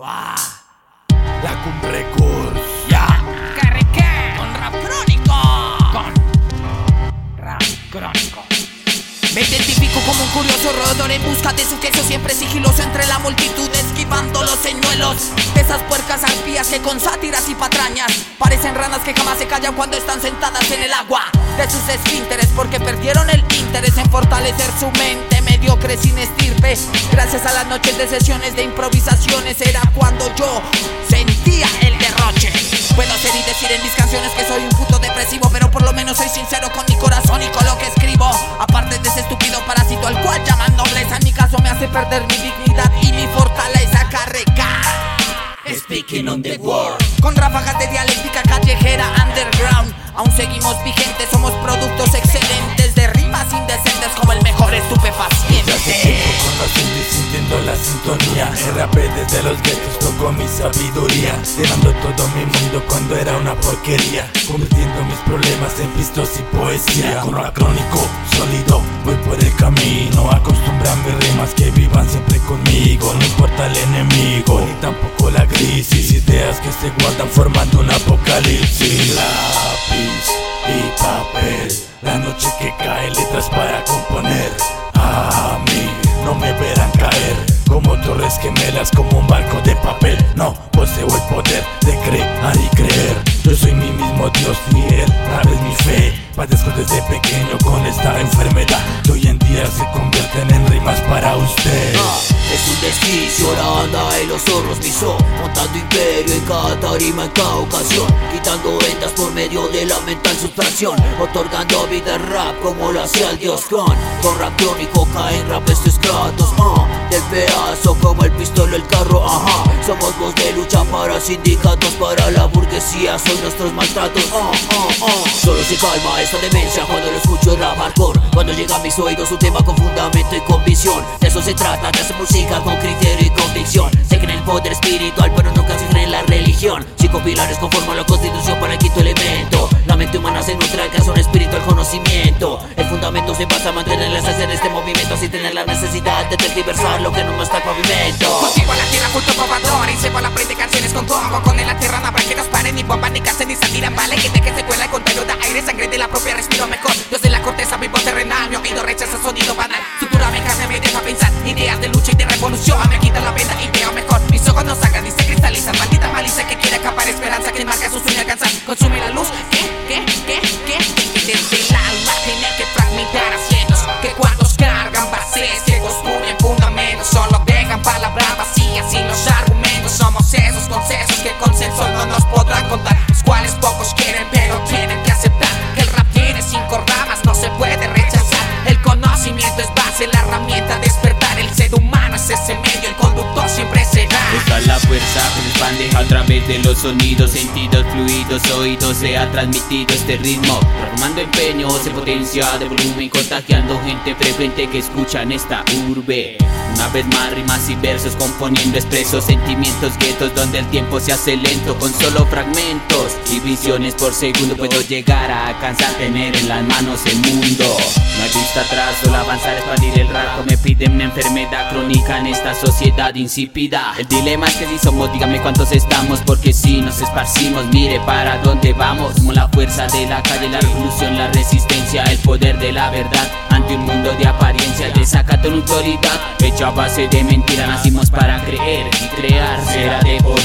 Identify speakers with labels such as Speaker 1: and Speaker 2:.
Speaker 1: Ah, la cumbre Kurs, ya.
Speaker 2: Carrequé con rap crónico.
Speaker 1: Con rap crónico.
Speaker 2: Me identifico como un curioso roedor en busca de su queso Siempre sigiloso entre la multitud esquivando los señuelos esas puercas arpías que con sátiras y patrañas Parecen ranas que jamás se callan cuando están sentadas en el agua De sus esfínteres porque perdieron el interés en fortalecer su mente mediocre sin estirpe. Gracias a las noches de sesiones de improvisaciones era cuando yo sentía el derroche. Puedo hacer y decir en mis canciones que soy un puto depresivo Pero por lo menos soy sincero con mi corazón y con lo que escribo. Aparte de ese estúpido parásito al cual llaman nobleza En mi caso me hace perder mi Con ráfagas de dialéctica callejera underground. Aún seguimos vigentes, somos productos excelentes De rimas indecentes como el mejor estupefaciente.
Speaker 1: Tiempo conociendo y sintiendo la sintonía. RAP desde los guetos tocó mi sabiduría. Llenando todo mi mundo cuando era una porquería. Convirtiendo mis problemas en pistos y poesía. Con rap crónico, sólido, voy por el camino. Acostumbra mis rimas que vivan siempre conmigo. No importa el enemigo, ni tampoco la crisis Ideas que se guardan formando un apocalipsis. Lápiz y papel La noche que cae, letras para componer. A mí no me verán caer Como torres gemelas, como un barco de papel. No poseo el poder de crear y creer. Yo soy mi mismo Dios fiel, rap es mi fe Padezco desde pequeño con esta enfermedad. Que hoy en día se convierten en rimas para usted.
Speaker 3: Es un desquicio, la anda y los zorros pisó Montando imperio en cada tarima, en cada ocasión. Quitando ventas por medio de la mental sustracción. Otorgando vida al rap como lo hacía el dios Khan. Con rap crónico caen rap estos Kratos uh, Del pedazo como el pistolo, el carro, ajá. Somos voz de lucha para sindicatos, para la burguesía Son nuestros maltratos, uh, uh, uh. Solo se calma esta demencia cuando lo escucho rap hardcore Cuando llega a mis oídos un tema con fundamento y convicción De eso se trata, de hacer música con criterio y convicción. Sé que en el poder espiritual pero nunca se cree en la religión. Cinco pilares conforman la constitución para el quinto elemento La mente humana se nutre alcanza un espíritu al conocimiento. El fundamento se basa en mantener la esencia de este movimiento Sin tener la necesidad de tergiversar lo que no muestra el pavimento
Speaker 2: Contigo a la tierra junto con Bador Y van a aprender canciones con combo Con el tierra no habrá que nos paren Ni bomba ni cárcel ni sátira Vale gente que se cuela el contenido de aire Sangre de la propia respiro mejor. Dios de la corteza vivo terrenal Mi oído rechaza sonido banal. Me carne me deja pensar Ideas de lucha y de revolución Me quita la venda y se
Speaker 4: expande a través de los sonidos, sentidos, fluidos, oídos Se ha transmitido este ritmo. Transformando empeño, se potencia de volumen Contagiando gente frecuente que escuchan esta urbe Una vez más rimas y versos componiendo expresos Sentimientos guetos donde el tiempo se hace lento Con solo fragmentos y visiones por segundo Puedo llegar a alcanzar, tener en las manos el mundo. No hay vista atrás, solo avanzar, expandir el rato Me piden una enfermedad crónica en esta sociedad insípida. El dilema es que si somos, dígame cuántos estamos Porque si nos esparcimos, mire para dónde vamos. Somos la fuerza de la calle, la revolución, la resistencia El poder de la verdad ante un mundo de apariencia Desacato en autoridad, hecho a base de mentira Nacimos para creer y crear será de por